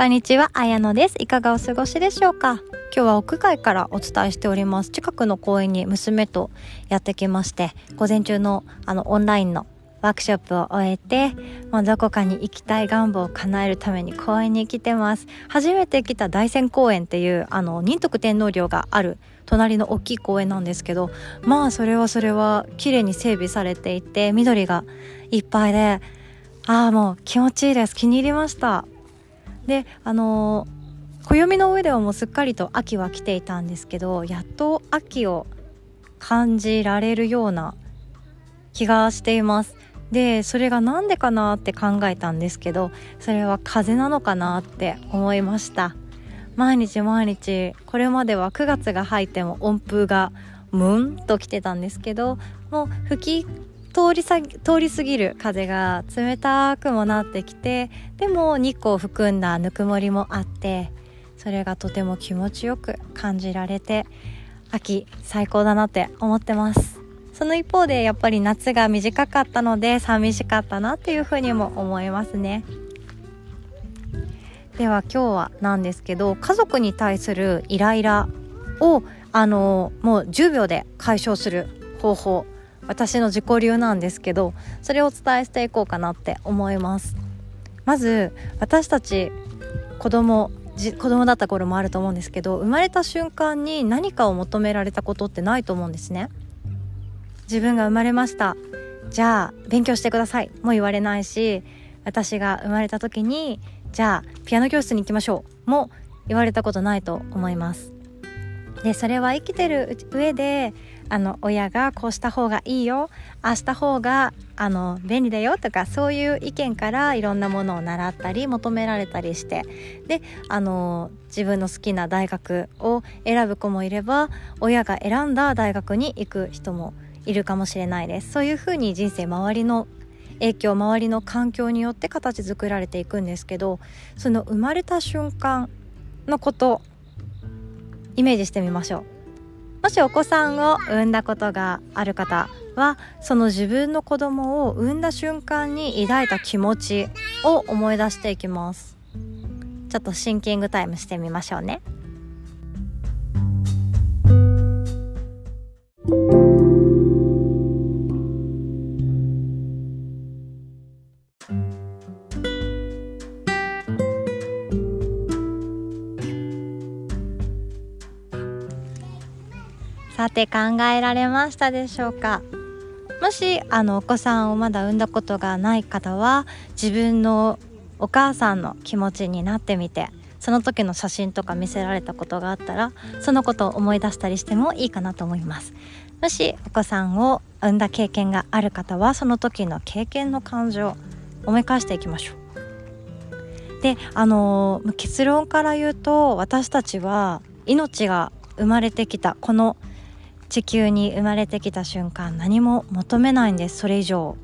こんにちは、あやのです。いかがお過ごしでしょうか？今日は屋外からお伝えしております。近くの公園に娘とやってきまして、午前中のあのオンラインのワークショップを終えて、もうどこかに行きたい願望を叶えるために公園に来てます。初めて来た大仙公園っていうあの仁徳天皇陵がある隣の大きい公園なんですけど、まあそれはそれは綺麗に整備されていて、緑がいっぱいで、ああもう気持ちいいです。気に入りました。であの暦の上ではもうすっかりと秋は来ていたんですけどやっと秋を感じられるような気がしています。でそれが何でかなって考えたんですけどそれは風なのかなって思いました。毎日毎日これまでは9月が入っても温風がムンと来てたんですけどもう吹き通りさ通り過ぎる風が冷たくもなってきてでも日光を含んだぬくもりもあってそれがとても気持ちよく感じられて秋最高だなって思ってます。その一方でやっぱり夏が短かったので寂しかったなっていうふうにも思いますね。では今日はなんですけど家族に対するイライラをあのもう10秒で解消する方法私の自己流なんですけどそれをお伝えしていこうかなって思います。まず私たち子供子供だった頃もあると思うんですけど生まれた瞬間に何かを求められたことってないと思うんですね。自分が生まれました。じゃあ勉強してください。も言われないし私が生まれた時にじゃあピアノ教室に行きましょう。も言われたことないと思います。でそれは生きてる上であの親がこうした方がいいよ。ああした方があの便利だよ。とかそういう意見からいろんなものを習ったり求められたりして。であの自分の好きな大学を選ぶ子もいれば親が選んだ大学に行く人もいるかもしれないです。そういうふうに人生周りの影響周りの環境によって形作られていくんですけどその生まれた瞬間のことイメージしてみましょう。もしお子さんを産んだことがある方はその自分の子供を産んだ瞬間に抱いた気持ちを思い出していきます。ちょっとシンキングタイムしてみましょうね。さて考えられましたでしょうか。もしあのお子さんをまだ産んだことがない方は自分のお母さんの気持ちになってみてその時の写真とか見せられたことがあったらそのことを思い出したりしてもいいかなと思います。もしお子さんを産んだ経験がある方はその時の経験の感情を思い返していきましょう。であの結論から言うと私たちは命が生まれてきたこの地球に生まれてきた瞬間何も求めないんです。それ以上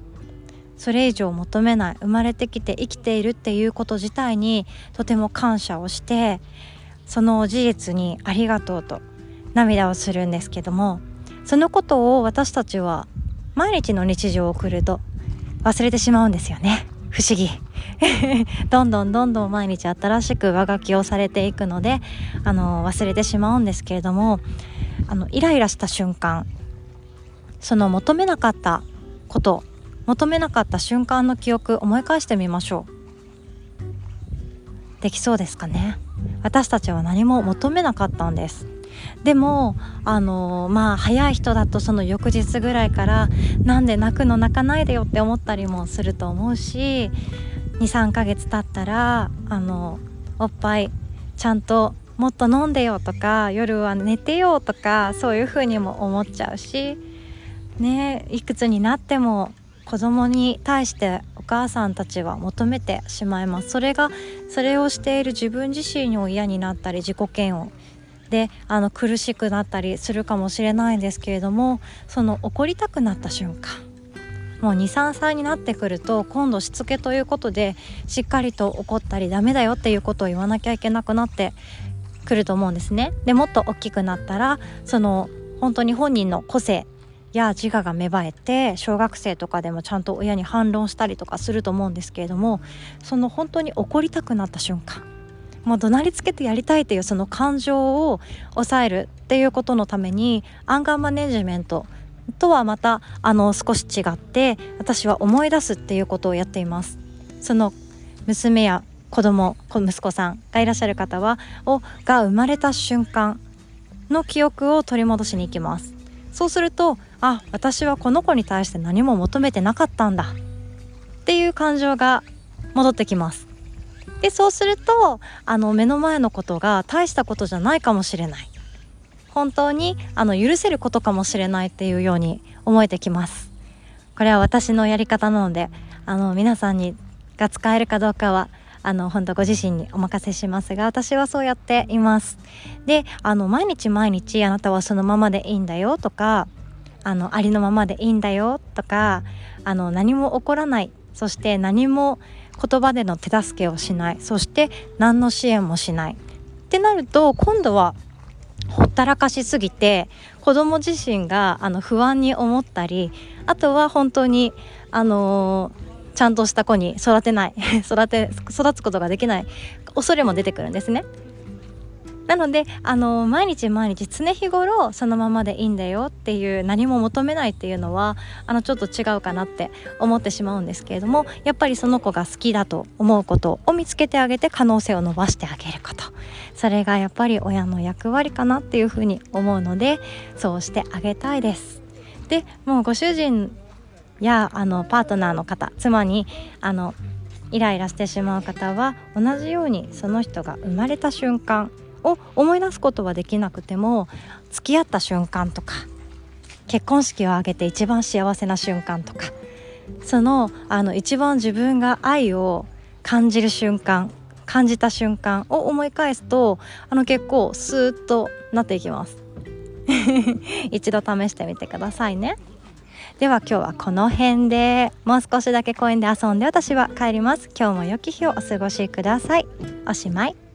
それ以上求めない生まれてきて生きているっていうこと自体にとても感謝をしてその事実にありがとうと涙をするんですけどもそのことを私たちは毎日の日常を送ると忘れてしまうんですよね。不思議。どんどんどんどん毎日新しく上書きをされていくのであの忘れてしまうんですけれどもあのイライラした瞬間その求めなかったこと求めなかった瞬間の記憶思い返してみましょう。できそうですかね？私たちは何も求めなかったんです。でもあのまあ早い人だとその翌日ぐらいからなんで泣くの泣かないでよって思ったりもすると思うし23ヶ月経ったらあのおっぱいちゃんともっと飲んでよとか夜は寝てよとかそういうふうにも思っちゃうしねいくつになっても子供に対してお母さんたちは求めてしまいます。それがそれをしている自分自身を嫌になったり自己嫌悪。であの苦しくなったりするかもしれないんですけれどもその怒りたくなった瞬間もう23歳になってくると今度しつけということでしっかりと怒ったりダメだよっていうことを言わなきゃいけなくなってくると思うんですね。でもっと大きくなったらその本当に本人の個性や自我が芽生えて小学生とかでもちゃんと親に反論したりとかすると思うんですけれどもその本当に怒りたくなった瞬間もう怒鳴りつけてやりたいというその感情を抑えるっていうことのためにアンガーマネジメントとはまたあの少し違って私は思い出すっていうことをやっていますその娘や子供息子さんがいらっしゃる方はをが生まれた瞬間の記憶を取り戻しに行きます。そうするとあ私はこの子に対して何も求めてなかったんだ。っていう感情が戻ってきます。でそうするとあの目の前のことが大したことじゃないかもしれない。本当にあの許せることかもしれないっていうように思えてきます。これは私のやり方なのであの皆さんにが使えるかどうかはあの本当ご自身にお任せしますが私はそうやっています。であの毎日毎日あなたはそのままでいいんだよとかあのありのままでいいんだよとかあの何も起こらない。そして何も言葉での手助けをしない。そして何の支援もしない。ってなると今度はほったらかしすぎて子供自身があの不安に思ったりあとは本当にあのーちゃんとした子に育てない 育て育つことができない恐れも出てくるんですね。なのであの毎日毎日常日頃そのままでいいんだよっていう何も求めないっていうのはあのちょっと違うかなって思ってしまうんですけれどもやっぱりその子が好きだと思うことを見つけてあげて可能性を伸ばしてあげることそれがやっぱり親の役割かなっていうふうに思うのでそうしてあげたいです。でもうご主人やあのパートナーの方妻にあのイライラしてしまう方は同じようにその人が生まれた瞬間を思い出すことはできなくても付き合った瞬間とか結婚式を挙げて一番幸せな瞬間とかそのあの一番自分が愛を感じる瞬間感じた瞬間を思い返すとあの結構スーッとなっていきます 一度試してみてくださいね。では今日はこの辺で。もう少しだけ公園で遊んで私は帰ります。今日も良き日をお過ごしください。おしまい。